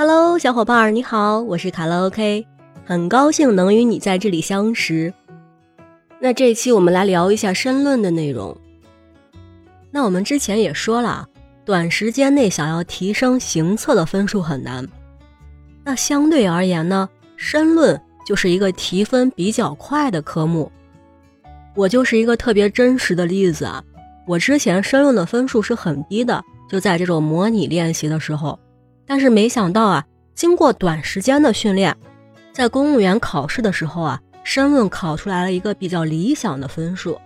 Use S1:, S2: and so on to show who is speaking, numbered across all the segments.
S1: Hello，小伙伴儿，你好，我是卡拉 OK，很高兴能与你在这里相识。那这期我们来聊一下申论的内容。那我们之前也说了，短时间内想要提升行测的分数很难。那相对而言呢，申论就是一个提分比较快的科目。我就是一个特别真实的例子啊，我之前申论的分数是很低的，就在这种模拟练习的时候。但是没想到啊，经过短时间的训练，在公务员考试的时候啊，申论考出来了一个比较理想的分数。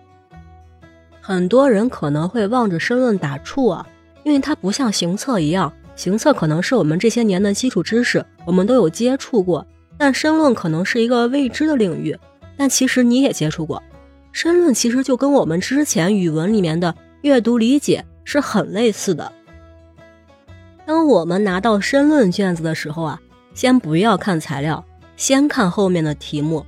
S1: 很多人可能会望着申论打怵啊，因为它不像行测一样，行测可能是我们这些年的基础知识，我们都有接触过，但申论可能是一个未知的领域。但其实你也接触过，申论其实就跟我们之前语文里面的阅读理解是很类似的。当我们拿到申论卷子的时候啊，先不要看材料，先看后面的题目。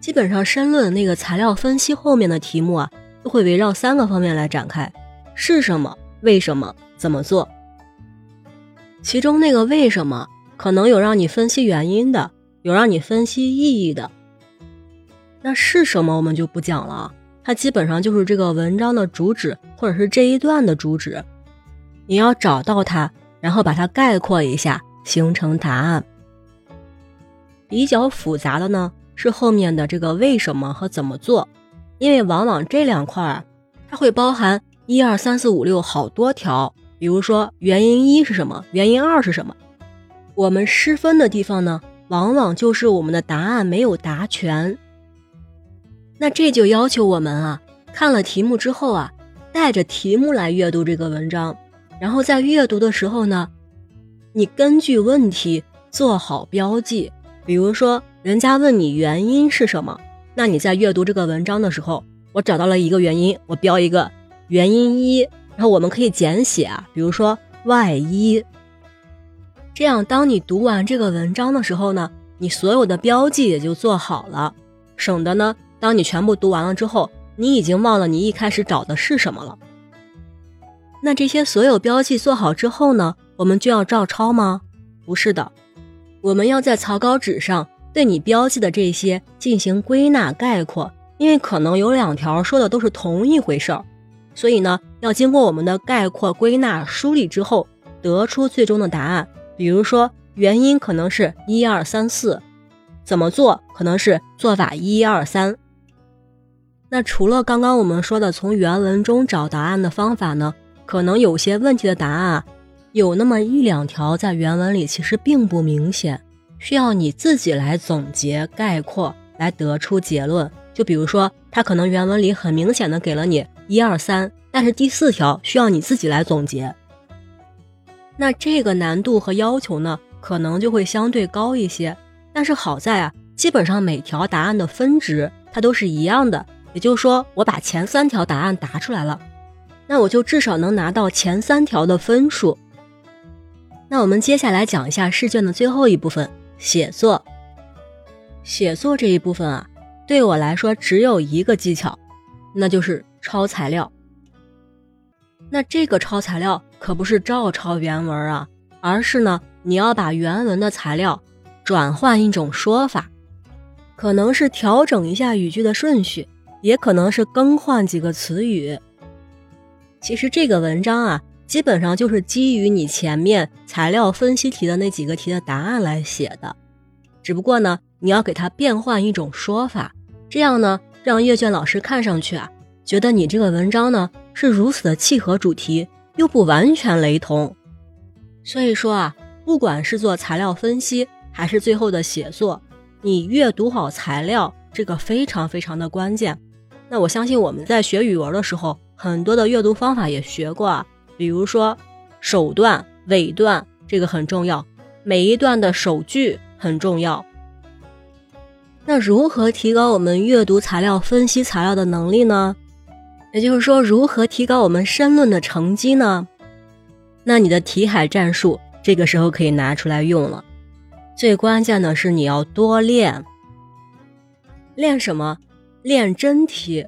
S1: 基本上申论那个材料分析后面的题目啊，都会围绕三个方面来展开：是什么、为什么、怎么做。其中那个为什么，可能有让你分析原因的，有让你分析意义的。那是什么我们就不讲了，它基本上就是这个文章的主旨，或者是这一段的主旨。你要找到它，然后把它概括一下，形成答案。比较复杂的呢是后面的这个为什么和怎么做，因为往往这两块儿它会包含一二三四五六好多条。比如说原因一是什么，原因二是什么。我们失分的地方呢，往往就是我们的答案没有答全。那这就要求我们啊，看了题目之后啊，带着题目来阅读这个文章。然后在阅读的时候呢，你根据问题做好标记。比如说，人家问你原因是什么，那你在阅读这个文章的时候，我找到了一个原因，我标一个原因一，然后我们可以简写啊，比如说 Y 一。这样，当你读完这个文章的时候呢，你所有的标记也就做好了，省得呢，当你全部读完了之后，你已经忘了你一开始找的是什么了。那这些所有标记做好之后呢，我们就要照抄吗？不是的，我们要在草稿纸上对你标记的这些进行归纳概括，因为可能有两条说的都是同一回事儿，所以呢，要经过我们的概括、归纳、梳理之后，得出最终的答案。比如说，原因可能是一二三四，怎么做可能是做法一二三。那除了刚刚我们说的从原文中找答案的方法呢？可能有些问题的答案，有那么一两条在原文里其实并不明显，需要你自己来总结概括来得出结论。就比如说，它可能原文里很明显的给了你一二三，但是第四条需要你自己来总结。那这个难度和要求呢，可能就会相对高一些。但是好在啊，基本上每条答案的分值它都是一样的，也就是说，我把前三条答案答出来了。那我就至少能拿到前三条的分数。那我们接下来讲一下试卷的最后一部分——写作。写作这一部分啊，对我来说只有一个技巧，那就是抄材料。那这个抄材料可不是照抄原文啊，而是呢，你要把原文的材料转换一种说法，可能是调整一下语句的顺序，也可能是更换几个词语。其实这个文章啊，基本上就是基于你前面材料分析题的那几个题的答案来写的，只不过呢，你要给它变换一种说法，这样呢，让阅卷老师看上去啊，觉得你这个文章呢是如此的契合主题，又不完全雷同。所以说啊，不管是做材料分析，还是最后的写作，你阅读好材料，这个非常非常的关键。那我相信我们在学语文的时候。很多的阅读方法也学过啊，比如说首段、尾段，这个很重要，每一段的首句很重要。那如何提高我们阅读材料、分析材料的能力呢？也就是说，如何提高我们申论的成绩呢？那你的题海战术这个时候可以拿出来用了。最关键的是你要多练，练什么？练真题。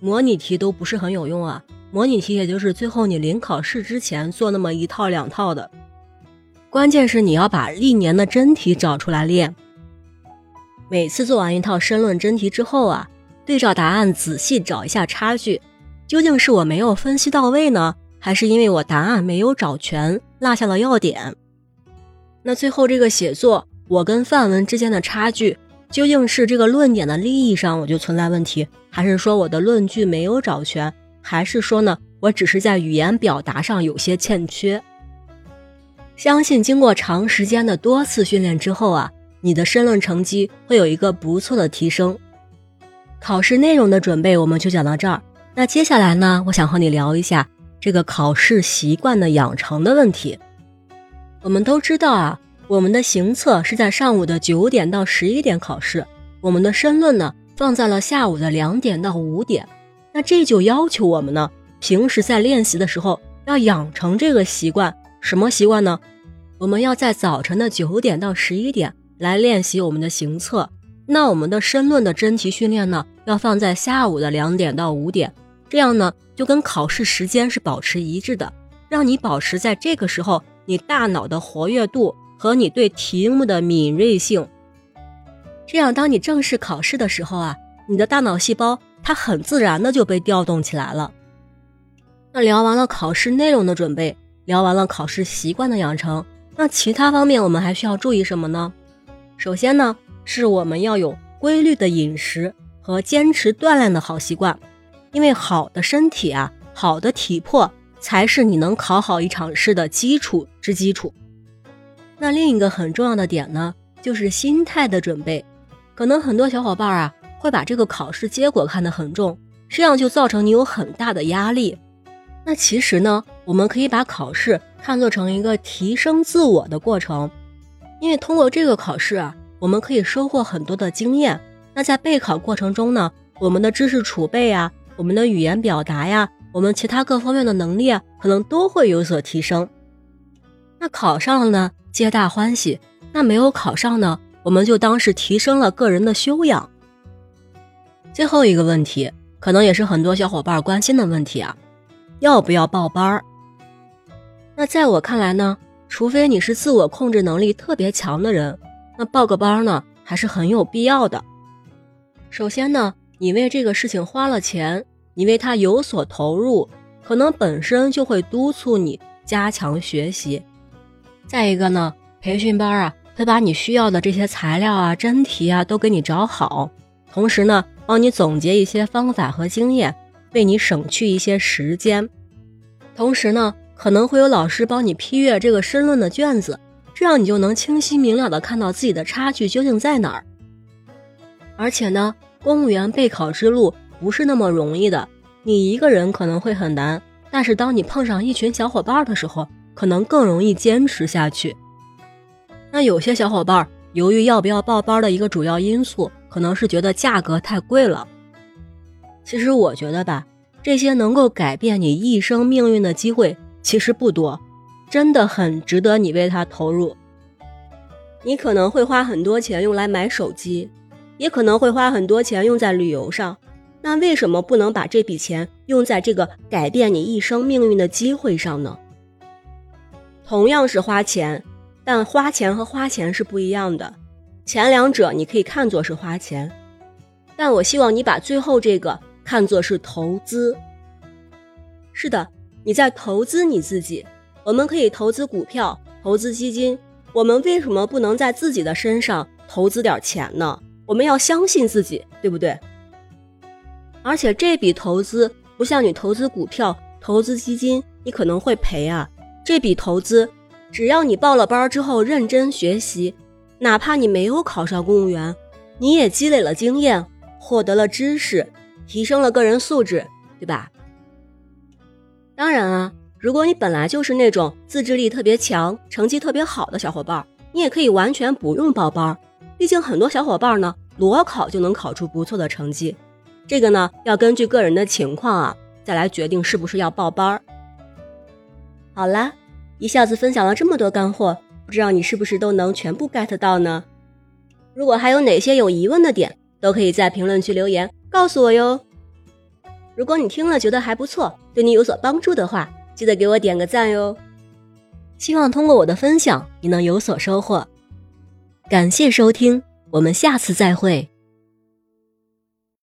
S1: 模拟题都不是很有用啊，模拟题也就是最后你临考试之前做那么一套两套的。关键是你要把历年的真题找出来练。每次做完一套申论真题之后啊，对照答案仔细找一下差距，究竟是我没有分析到位呢，还是因为我答案没有找全，落下了要点？那最后这个写作，我跟范文之间的差距，究竟是这个论点的立意上我就存在问题，还是说我的论据没有找全，还是说呢，我只是在语言表达上有些欠缺？相信经过长时间的多次训练之后啊，你的申论成绩会有一个不错的提升。考试内容的准备我们就讲到这儿。那接下来呢，我想和你聊一下这个考试习惯的养成的问题。我们都知道啊，我们的行测是在上午的九点到十一点考试，我们的申论呢放在了下午的两点到五点。那这就要求我们呢，平时在练习的时候要养成这个习惯。什么习惯呢？我们要在早晨的九点到十一点来练习我们的行测。那我们的申论的真题训练呢，要放在下午的两点到五点。这样呢，就跟考试时间是保持一致的，让你保持在这个时候你大脑的活跃度和你对题目的敏锐性。这样，当你正式考试的时候啊，你的大脑细胞它很自然的就被调动起来了。那聊完了考试内容的准备。聊完了考试习惯的养成，那其他方面我们还需要注意什么呢？首先呢，是我们要有规律的饮食和坚持锻炼的好习惯，因为好的身体啊，好的体魄才是你能考好一场试的基础之基础。那另一个很重要的点呢，就是心态的准备。可能很多小伙伴啊，会把这个考试结果看得很重，这样就造成你有很大的压力。那其实呢，我们可以把考试看作成一个提升自我的过程，因为通过这个考试啊，我们可以收获很多的经验。那在备考过程中呢，我们的知识储备啊，我们的语言表达呀，我们其他各方面的能力啊，可能都会有所提升。那考上了呢，皆大欢喜；那没有考上呢，我们就当是提升了个人的修养。最后一个问题，可能也是很多小伙伴关心的问题啊。要不要报班儿？那在我看来呢，除非你是自我控制能力特别强的人，那报个班呢还是很有必要的。首先呢，你为这个事情花了钱，你为他有所投入，可能本身就会督促你加强学习。再一个呢，培训班啊会把你需要的这些材料啊、真题啊都给你找好，同时呢，帮你总结一些方法和经验。为你省去一些时间，同时呢，可能会有老师帮你批阅这个申论的卷子，这样你就能清晰明了的看到自己的差距究竟在哪儿。而且呢，公务员备考之路不是那么容易的，你一个人可能会很难，但是当你碰上一群小伙伴的时候，可能更容易坚持下去。那有些小伙伴犹豫要不要报班的一个主要因素，可能是觉得价格太贵了。其实我觉得吧，这些能够改变你一生命运的机会其实不多，真的很值得你为它投入。你可能会花很多钱用来买手机，也可能会花很多钱用在旅游上，那为什么不能把这笔钱用在这个改变你一生命运的机会上呢？同样是花钱，但花钱和花钱是不一样的。前两者你可以看作是花钱，但我希望你把最后这个。看作是投资，是的，你在投资你自己。我们可以投资股票，投资基金。我们为什么不能在自己的身上投资点钱呢？我们要相信自己，对不对？而且这笔投资不像你投资股票、投资基金，你可能会赔啊。这笔投资，只要你报了班之后认真学习，哪怕你没有考上公务员，你也积累了经验，获得了知识。提升了个人素质，对吧？当然啊，如果你本来就是那种自制力特别强、成绩特别好的小伙伴，你也可以完全不用报班。毕竟很多小伙伴呢，裸考就能考出不错的成绩。这个呢，要根据个人的情况啊，再来决定是不是要报班儿。好啦，一下子分享了这么多干货，不知道你是不是都能全部 get 到呢？如果还有哪些有疑问的点，都可以在评论区留言。告诉我哟！如果你听了觉得还不错，对你有所帮助的话，记得给我点个赞哟！希望通过我的分享，你能有所收获。感谢收听，我们下次再会。